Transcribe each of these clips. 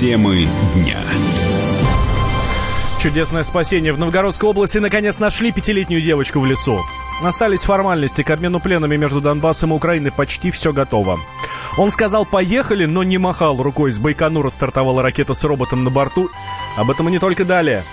Темы дня. Чудесное спасение. В Новгородской области наконец нашли пятилетнюю девочку в лесу. Остались формальности к обмену пленами между Донбассом и Украиной. Почти все готово. Он сказал «поехали», но не махал рукой. С Байконура стартовала ракета с роботом на борту. Об этом и не только далее.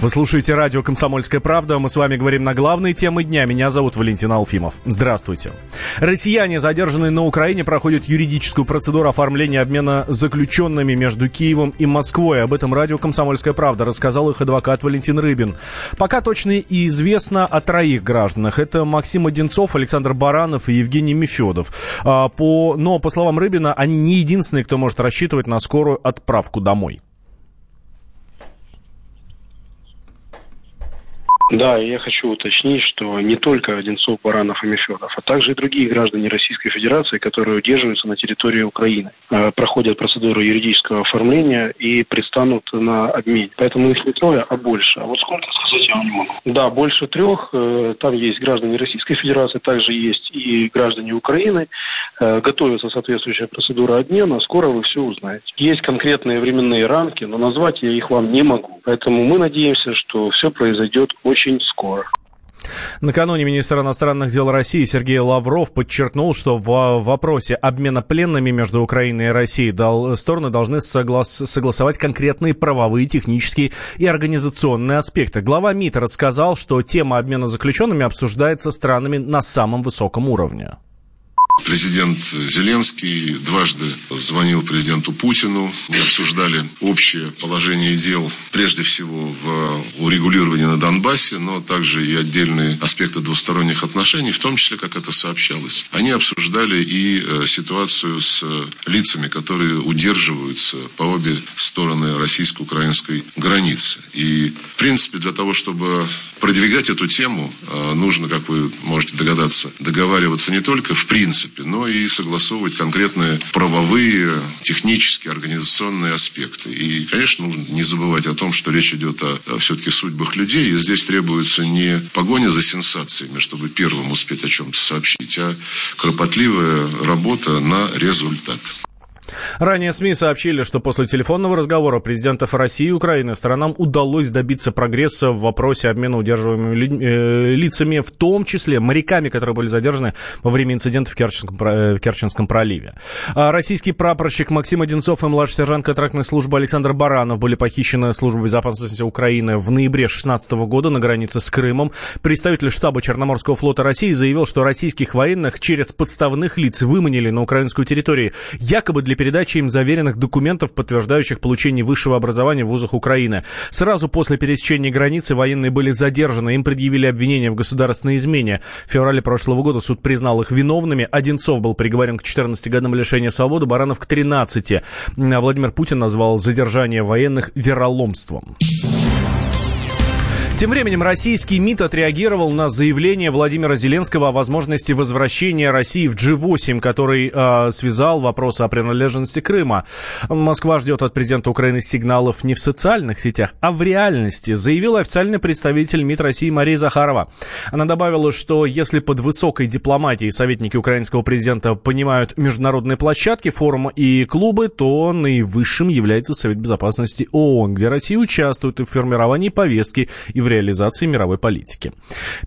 Вы слушаете радио «Комсомольская правда». Мы с вами говорим на главные темы дня. Меня зовут Валентин Алфимов. Здравствуйте. Россияне, задержанные на Украине, проходят юридическую процедуру оформления обмена заключенными между Киевом и Москвой. Об этом радио «Комсомольская правда» рассказал их адвокат Валентин Рыбин. Пока точно и известно о троих гражданах. Это Максим Одинцов, Александр Баранов и Евгений Мефедов. А, но, по словам Рыбина, они не единственные, кто может рассчитывать на скорую отправку домой. Да, я хочу уточнить, что не только Одинцов, Баранов и Мефедов, а также и другие граждане Российской Федерации, которые удерживаются на территории Украины, э, проходят процедуру юридического оформления и предстанут на обмен. Поэтому их не трое, а больше. А вот сколько сказать я вам не могу. Да, больше трех. Э, там есть граждане Российской Федерации, также есть и граждане Украины. Э, готовится соответствующая процедура обмена. Скоро вы все узнаете. Есть конкретные временные рамки, но назвать я их вам не могу. Поэтому мы надеемся, что все произойдет очень очень скоро. Накануне министр иностранных дел России Сергей Лавров подчеркнул, что в вопросе обмена пленными между Украиной и Россией дал, стороны должны соглас, согласовать конкретные правовые, технические и организационные аспекты. Глава МИД рассказал, что тема обмена заключенными обсуждается странами на самом высоком уровне. Президент Зеленский дважды звонил президенту Путину. Мы обсуждали общее положение дел, прежде всего в урегулировании на Донбассе, но также и отдельные аспекты двусторонних отношений, в том числе, как это сообщалось. Они обсуждали и э, ситуацию с лицами, которые удерживаются по обе стороны российско-украинской границы. И, в принципе, для того, чтобы продвигать эту тему, э, нужно, как вы можете догадаться, договариваться не только в принципе, принципе, но и согласовывать конкретные правовые, технические, организационные аспекты. И, конечно, нужно не забывать о том, что речь идет о, о все-таки судьбах людей, и здесь требуется не погоня за сенсациями, чтобы первым успеть о чем-то сообщить, а кропотливая работа на результат. Ранее СМИ сообщили, что после телефонного разговора президентов России и Украины сторонам удалось добиться прогресса в вопросе обмена удерживаемыми э, лицами, в том числе моряками, которые были задержаны во время инцидента в Керченском, э, в Керченском проливе. А российский прапорщик Максим Одинцов и младший сержант контрактной службы Александр Баранов были похищены службой безопасности Украины в ноябре 2016 года на границе с Крымом. Представитель штаба Черноморского флота России заявил, что российских военных через подставных лиц выманили на украинскую территорию, якобы для передачи им заверенных документов, подтверждающих получение высшего образования в вузах Украины. Сразу после пересечения границы военные были задержаны, им предъявили обвинение в государственной измене. В феврале прошлого года суд признал их виновными. Одинцов был приговорен к 14 годам лишения свободы, Баранов к 13. А Владимир Путин назвал задержание военных вероломством. Тем временем российский МИД отреагировал на заявление Владимира Зеленского о возможности возвращения России в G8, который э, связал вопрос о принадлежности Крыма. Москва ждет от президента Украины сигналов не в социальных сетях, а в реальности, заявил официальный представитель МИД России Мария Захарова. Она добавила, что если под высокой дипломатией советники украинского президента понимают международные площадки, форумы и клубы, то наивысшим является Совет Безопасности ООН, где Россия участвует в формировании повестки и в реализации мировой политики.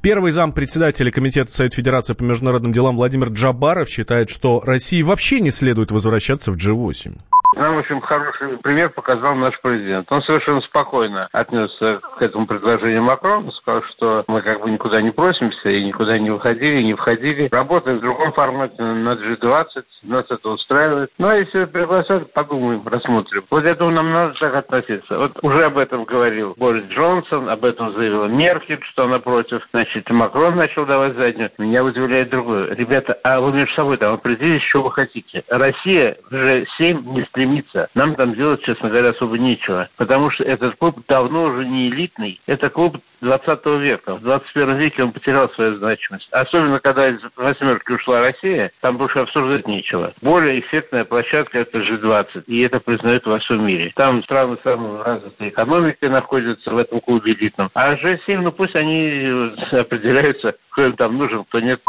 Первый зам председателя Комитета Совет Федерации по международным делам Владимир Джабаров считает, что России вообще не следует возвращаться в G8. Нам, в общем, хороший пример показал наш президент. Он совершенно спокойно отнесся к этому предложению Макрона, сказал, что мы как бы никуда не просимся и никуда не выходили, не входили. Работаем в другом формате на G20, нас это устраивает. Ну, а если пригласят, подумаем, рассмотрим. Вот этому нам надо так относиться. Вот уже об этом говорил Борис Джонсон, об этом заявила Меркель, что она против. Значит, Макрон начал давать заднюю. Меня удивляет другое. Ребята, а вы между собой там определились, что вы хотите. Россия уже 7 не стремится. Нам там делать, честно говоря, особо нечего. Потому что этот клуб давно уже не элитный. Это клуб 20 века. В 21 веке он потерял свою значимость. Особенно, когда из восьмерки ушла Россия, там больше обсуждать нечего. Более эффектная площадка – это G20. И это признают во всем мире. Там страны самой развитой экономикой находятся в этом клубе элитном. А G7, ну пусть они определяются, кто им там нужен, кто нет.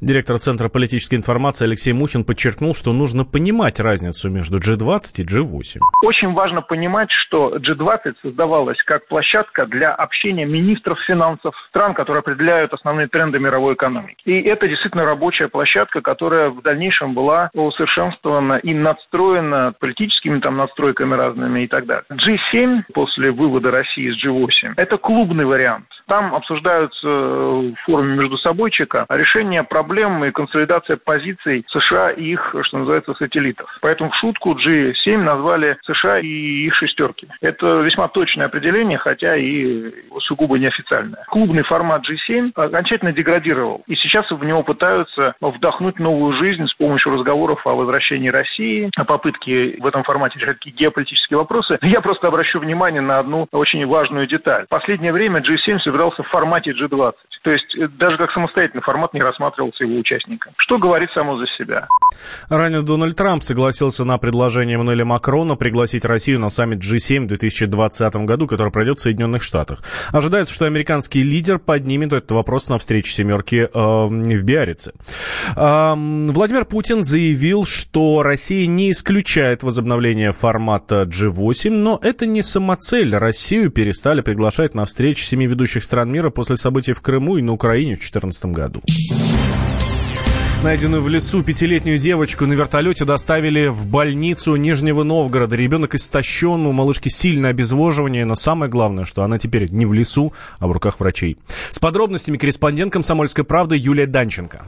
Директор Центра политической информации Алексей Мухин подчеркнул, что нужно понимать разницу между G20 и G8. Очень важно понимать, что G20 создавалась как площадка для общения министров финансов стран, которые определяют основные тренды мировой экономики. И это действительно рабочая площадка, которая в дальнейшем была усовершенствована и надстроена политическими там настройками разными и так далее. G7 после вывода России из G8 – это клубный вариант. Там обсуждаются в форуме между собойчика решение проблем и консолидация позиций США и их, что называется, сателлитов. Поэтому в шутку G7 назвали США и их шестерки. Это весьма точное определение, хотя и сугубо неофициальное. Клубный формат G7 окончательно деградировал. И сейчас в него пытаются вдохнуть новую жизнь с помощью разговоров о возвращении России, о попытке в этом формате решать какие геополитические вопросы. Я просто обращу внимание на одну очень важную деталь. В последнее время G7 собирался в формате G20. То есть э, даже как самостоятельный формат не рассматривался его участником. Что говорит само за себя. Ранее Дональд Трамп согласился на предложение Эммануэля Макрона пригласить Россию на саммит G7 в 2020 году, который пройдет в Соединенных Штатах. Ожидается, что американский лидер поднимет этот вопрос на встрече семерки э, в Биарице. Э, Владимир Путин заявил, что Россия не исключает возобновление формата G8, но это не самоцель. Россию перестали приглашать на встречи семи ведущих стран мира после событий в Крыму и на Украине в 2014 году. Найденную в лесу пятилетнюю девочку на вертолете доставили в больницу Нижнего Новгорода. Ребенок истощен, у малышки сильное обезвоживание, но самое главное, что она теперь не в лесу, а в руках врачей. С подробностями корреспондент «Комсомольской правды» Юлия Данченко.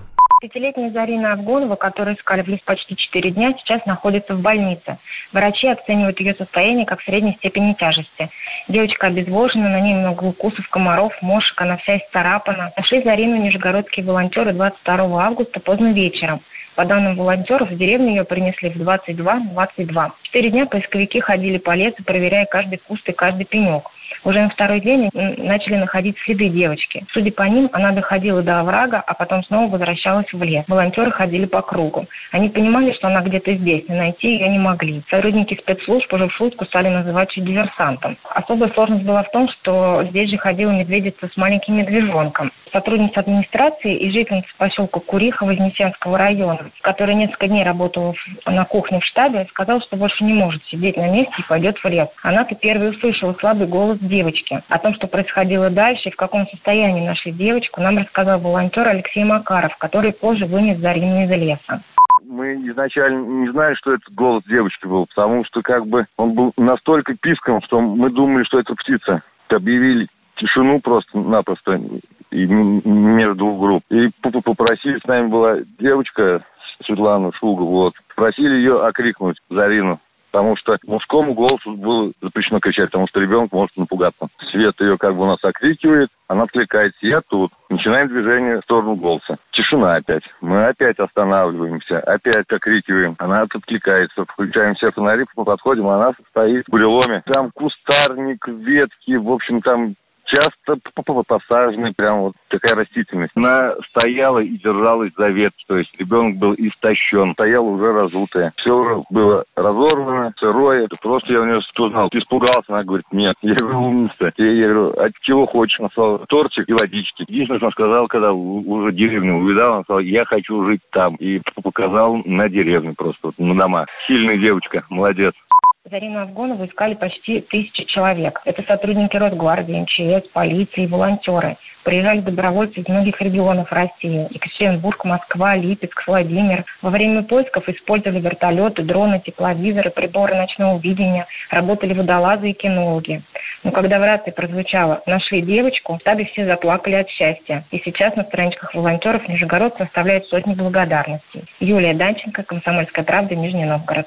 Пятилетняя Зарина Авгонова, которую искали в лес почти четыре дня, сейчас находится в больнице. Врачи оценивают ее состояние как средней степени тяжести. Девочка обезвожена, на ней много укусов комаров, мошек, она вся исцарапана. Нашли Зарину нижегородские волонтеры 22 августа поздно вечером. По данным волонтеров, в деревню ее принесли в 22-22. Четыре дня поисковики ходили по лесу, проверяя каждый куст и каждый пенек. Уже на второй день начали находить следы девочки. Судя по ним, она доходила до оврага, а потом снова возвращалась в лес. Волонтеры ходили по кругу. Они понимали, что она где-то здесь, но найти ее не могли. Сотрудники спецслужб уже в шутку стали называть ее диверсантом. Особая сложность была в том, что здесь же ходила медведица с маленьким медвежонком. Сотрудница администрации и жительница поселка Куриха Вознесенского района, которая несколько дней работала на кухне в штабе, сказала, что больше не может сидеть на месте и пойдет в лес. Она-то первой услышала слабый голос девочки. О том, что происходило дальше и в каком состоянии нашли девочку, нам рассказал волонтер Алексей Макаров, который позже вынес Зарину из леса мы изначально не знали, что это голос девочки был, потому что как бы он был настолько писком, что мы думали, что это птица. Объявили тишину просто-напросто между групп. И попросили, с нами была девочка Светлана Шуга, вот. Просили ее окрикнуть Зарину потому что мужскому голосу было запрещено кричать, потому что ребенок может напугаться. Свет ее как бы у нас окрикивает, она откликается, я тут. Начинаем движение в сторону голоса. Тишина опять. Мы опять останавливаемся, опять окрикиваем. Она откликается. Включаем все фонари, подходим, она стоит в буреломе. Там кустарник, ветки, в общем, там часто посаженная прям вот такая растительность. Она стояла и держалась за ветки, то есть ребенок был истощен, стояла уже разутая. Все уже было разорвано, сырое. Просто я у нее узнал, ты испугался? Она говорит, нет. Я говорю, умница. Я, говорю, а чего хочешь? Она сказала, тортик и водички. Единственное, что она сказала, когда уже деревню увидала, она сказала, я хочу жить там. И показал на деревню просто, вот, на дома. Сильная девочка, молодец. Зарину Авгонову искали почти тысячи человек. Это сотрудники Росгвардии, МЧС, полиции волонтеры. Приезжали добровольцы из многих регионов России. Екатеринбург, Москва, Липецк, Владимир. Во время поисков использовали вертолеты, дроны, тепловизоры, приборы ночного видения. Работали водолазы и кинологи. Но когда в рации прозвучало «нашли девочку», штабе все заплакали от счастья. И сейчас на страничках волонтеров Нижегород составляет сотни благодарностей. Юлия Данченко, Комсомольская правда, Нижний Новгород.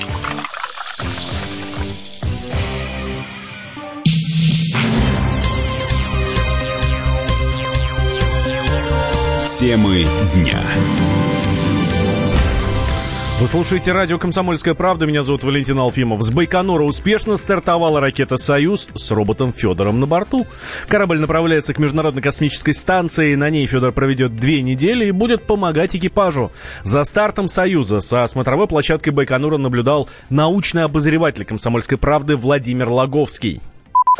Темы дня. Вы слушаете радио «Комсомольская правда». Меня зовут Валентин Алфимов. С Байконура успешно стартовала ракета «Союз» с роботом Федором на борту. Корабль направляется к Международной космической станции. На ней Федор проведет две недели и будет помогать экипажу. За стартом «Союза» со смотровой площадкой Байконура наблюдал научный обозреватель «Комсомольской правды» Владимир Логовский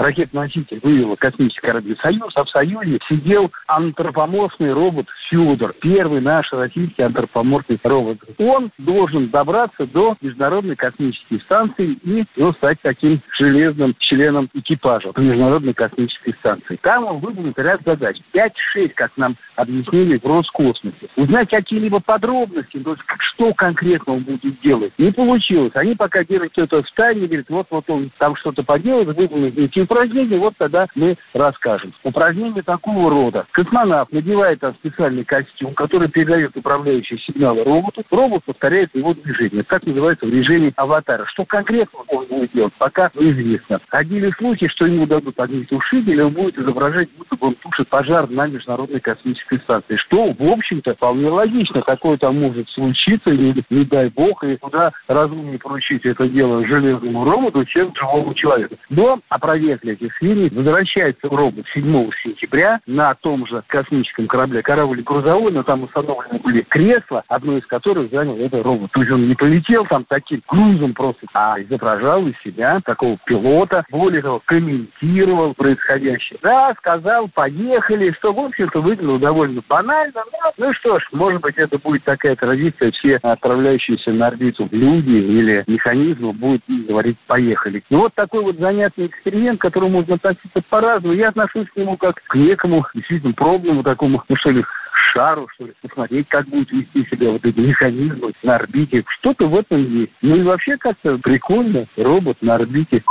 ракет-носитель вывела космический корабль «Союз», а в «Союзе» сидел антропоморфный робот Федор, первый наш российский антропоморфный робот. Он должен добраться до Международной космической станции и ну, стать таким железным членом экипажа Международной космической станции. Там он выполнит ряд задач. 5-6, как нам объяснили в Роскосмосе. Узнать какие-либо подробности, то есть что конкретно он будет делать, не получилось. Они пока держат это в тайне, говорят, вот-вот он там что-то поделает, выполнит эти упражнения, вот тогда мы расскажем. Упражнения такого рода. Космонавт надевает там специальный костюм, который передает управляющие сигналы роботу. Робот повторяет его движение. Так называется в режиме аватара. Что конкретно он будет делать, пока неизвестно. Ходили слухи, что ему дадут огнетушитель, он будет изображать, будто бы он тушит пожар на Международной космической станции. Что, в общем-то, вполне логично. Такое там может случиться, не, не дай бог, и куда разумнее поручить это дело железному роботу, чем живому человеку. Но опроверг для этих свиней. Возвращается робот 7 сентября на том же космическом корабле корабль грузовой, но там установлены были кресла, одно из которых занял этот робот. То есть он не полетел там таким грузом просто, а изображал из себя такого пилота, более того, комментировал происходящее. Да, сказал, поехали, что, в общем-то, выглядело довольно банально. Но, ну что ж, может быть, это будет такая традиция, все отправляющиеся на орбиту люди или механизмы будут говорить «поехали». И вот такой вот занятный эксперимент, к которому можно относиться по-разному. Я отношусь к нему как к некому действительно пробному такому, ну что ли, шару, что ли, посмотреть, как будет вести себя вот эти механизмы на орбите. Что-то в этом есть. Ну и вообще как-то прикольно, робот на орбите.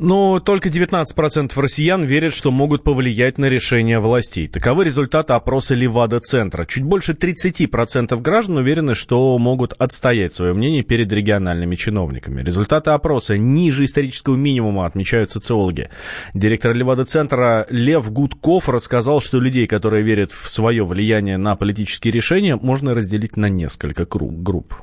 Но только 19% россиян верят, что могут повлиять на решение властей. Таковы результаты опроса Левада-центра. Чуть больше 30% граждан уверены, что могут отстоять свое мнение перед региональными чиновниками. Результаты опроса ниже исторического минимума, отмечают социологи. Директор Левада-центра Лев Гудков рассказал, что людей, которые верят в свое влияние на политические решения, можно разделить на несколько групп.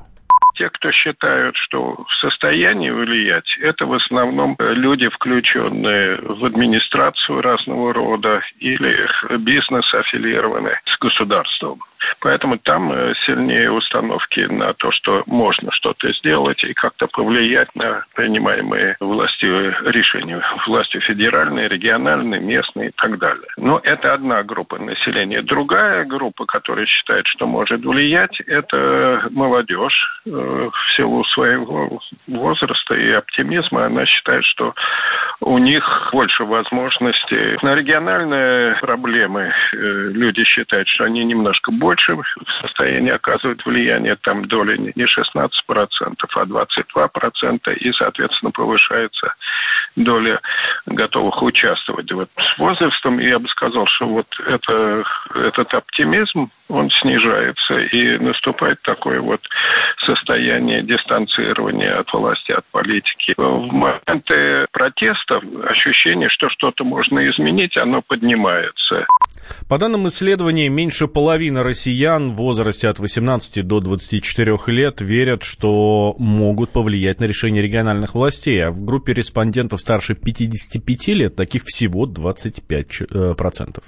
Те, кто считают, что в состоянии влиять, это в основном люди, включенные в администрацию разного рода или бизнес аффилированные с государством. Поэтому там э, сильнее установки на то, что можно что-то сделать и как-то повлиять на принимаемые властью решения. Властью федеральные, региональные, местные и так далее. Но это одна группа населения. Другая группа, которая считает, что может влиять, это молодежь. Э, в силу своего возраста и оптимизма она считает, что у них больше возможностей. На региональные проблемы э, люди считают, что они немножко больше больше в состоянии оказывать влияние, там доля не 16%, а 22%, и, соответственно, повышается доля готовых участвовать. Вот с возрастом я бы сказал, что вот это, этот оптимизм, он снижается, и наступает такое вот состояние дистанцирования от власти, от политики. В моменты протеста ощущение, что что-то можно изменить, оно поднимается. По данным исследования, меньше половины россиян в возрасте от 18 до 24 лет верят, что могут повлиять на решение региональных властей, а в группе респондентов старше 55 лет таких всего 25%.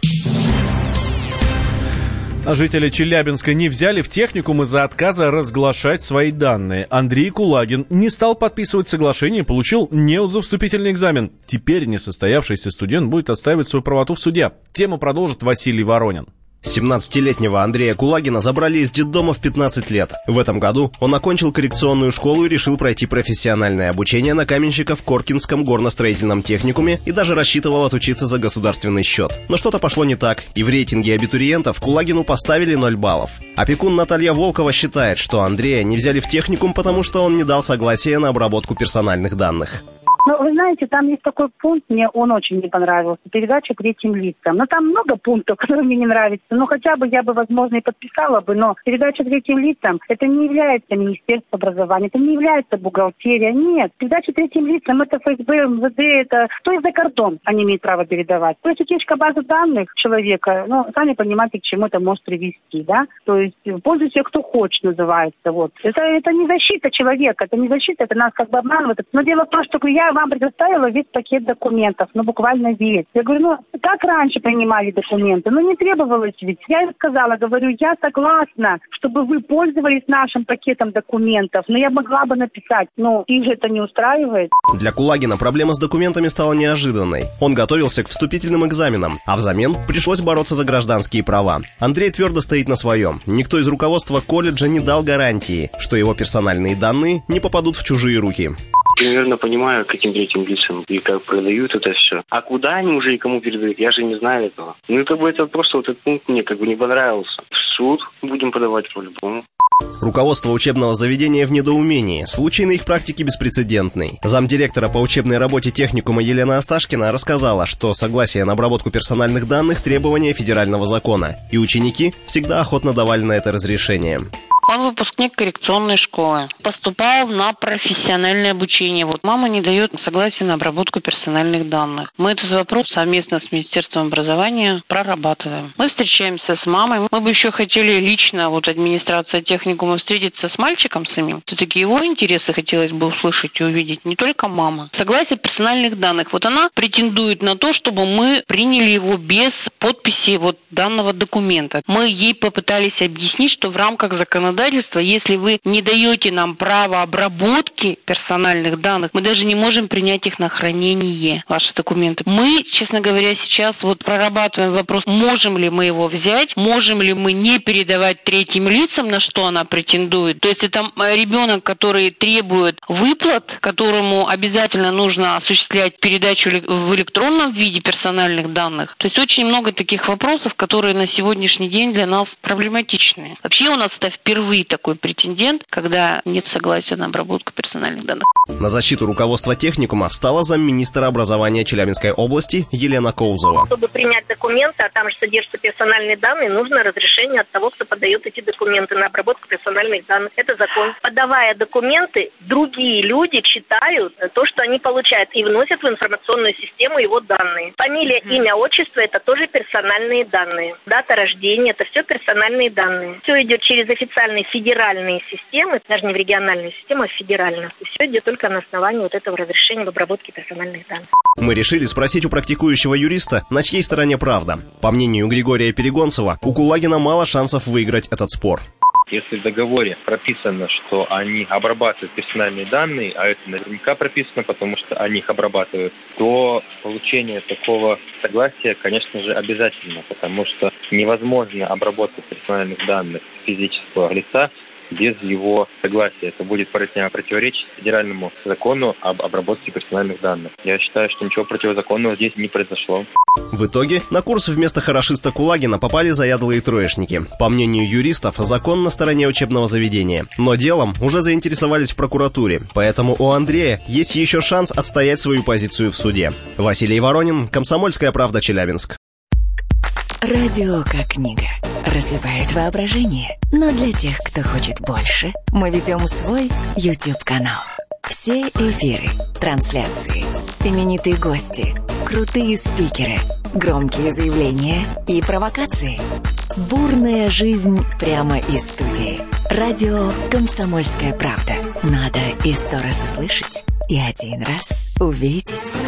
А жители Челябинска не взяли в техникум из-за отказа разглашать свои данные. Андрей Кулагин не стал подписывать соглашение и получил неуд за вступительный экзамен. Теперь несостоявшийся студент будет отстаивать свою правоту в суде. Тему продолжит Василий Воронин. 17-летнего Андрея Кулагина забрали из детдома в 15 лет. В этом году он окончил коррекционную школу и решил пройти профессиональное обучение на каменщика в Коркинском горностроительном техникуме и даже рассчитывал отучиться за государственный счет. Но что-то пошло не так, и в рейтинге абитуриентов Кулагину поставили 0 баллов. Опекун Наталья Волкова считает, что Андрея не взяли в техникум, потому что он не дал согласия на обработку персональных данных. Ну, вы знаете, там есть такой пункт, мне он очень не понравился, передача третьим лицам. Но там много пунктов, которые мне не нравятся. Но хотя бы я бы, возможно, и подписала бы, но передача третьим лицам, это не является Министерство образования, это не является бухгалтерия, нет. Передача третьим лицам, это ФСБ, МВД, это кто из за кордон они имеют право передавать. То есть утечка базы данных человека, ну, сами понимаете, к чему это может привести, да? То есть пользуйся кто хочет, называется, вот. Это, это не защита человека, это не защита, это нас как бы обманывают. Но дело в том, что я вам предоставила весь пакет документов, ну, буквально весь. Я говорю, ну, как раньше принимали документы? Ну, не требовалось ведь. Я им сказала, говорю, я согласна, чтобы вы пользовались нашим пакетом документов, но я могла бы написать, ну, их же это не устраивает. Для Кулагина проблема с документами стала неожиданной. Он готовился к вступительным экзаменам, а взамен пришлось бороться за гражданские права. Андрей твердо стоит на своем. Никто из руководства колледжа не дал гарантии, что его персональные данные не попадут в чужие руки примерно понимаю, каким третьим лицам и как продают это все. А куда они уже и кому передают, я же не знаю этого. Ну, как бы это просто вот этот пункт мне как бы не понравился. В суд будем подавать по-любому. Руководство учебного заведения в недоумении. Случай на их практике беспрецедентный. Замдиректора по учебной работе техникума Елена Осташкина рассказала, что согласие на обработку персональных данных – требование федерального закона, и ученики всегда охотно давали на это разрешение. Он выпускник коррекционной школы. Поступал на профессиональное обучение. Вот мама не дает согласия на обработку персональных данных. Мы этот вопрос совместно с Министерством образования прорабатываем. Мы встречаемся с мамой. Мы бы еще хотели лично, вот администрация техникума, встретиться с мальчиком самим. Все-таки его интересы хотелось бы услышать и увидеть, не только мама. Согласие персональных данных. Вот она претендует на то, чтобы мы приняли его без подписи вот данного документа. Мы ей попытались объяснить, что в рамках законодательства законодательства, если вы не даете нам право обработки персональных данных, мы даже не можем принять их на хранение, ваши документы. Мы, честно говоря, сейчас вот прорабатываем вопрос, можем ли мы его взять, можем ли мы не передавать третьим лицам, на что она претендует. То есть это ребенок, который требует выплат, которому обязательно нужно осуществлять передачу в электронном виде персональных данных. То есть очень много таких вопросов, которые на сегодняшний день для нас проблематичны. Вообще у нас это впервые впервые такой претендент, когда нет согласия на обработку персональных данных. На защиту руководства техникума встала замминистра образования Челябинской области Елена Коузова. Чтобы принять документы, а там же содержатся персональные данные, нужно разрешение от того, кто подает эти документы на обработку персональных данных. Это закон. Подавая документы, другие люди читают то, что они получают, и вносят в информационную систему его данные. Фамилия, имя, отчество – это тоже персональные данные. Дата рождения – это все персональные данные. Все идет через официальный региональные, федеральные системы, даже не в региональную систему, а в федеральную. И все идет только на основании вот этого разрешения в обработке персональных данных. Мы решили спросить у практикующего юриста, на чьей стороне правда. По мнению Григория Перегонцева, у Кулагина мало шансов выиграть этот спор. Если в договоре прописано, что они обрабатывают персональные данные, а это наверняка прописано, потому что они их обрабатывают, то получение такого согласия, конечно же, обязательно, потому что невозможно обработать персональных данных физического лица без его согласия. Это будет противоречить федеральному закону об обработке персональных данных. Я считаю, что ничего противозаконного здесь не произошло. В итоге на курс вместо хорошиста Кулагина попали заядлые троечники. По мнению юристов, закон на стороне учебного заведения. Но делом уже заинтересовались в прокуратуре, поэтому у Андрея есть еще шанс отстоять свою позицию в суде. Василий Воронин, Комсомольская правда, Челябинск. Радио как книга. Разливает воображение. Но для тех, кто хочет больше, мы ведем свой YouTube-канал. Все эфиры, трансляции, именитые гости, крутые спикеры, громкие заявления и провокации. Бурная жизнь прямо из студии. Радио «Комсомольская правда». Надо и сто раз услышать, и один раз увидеть.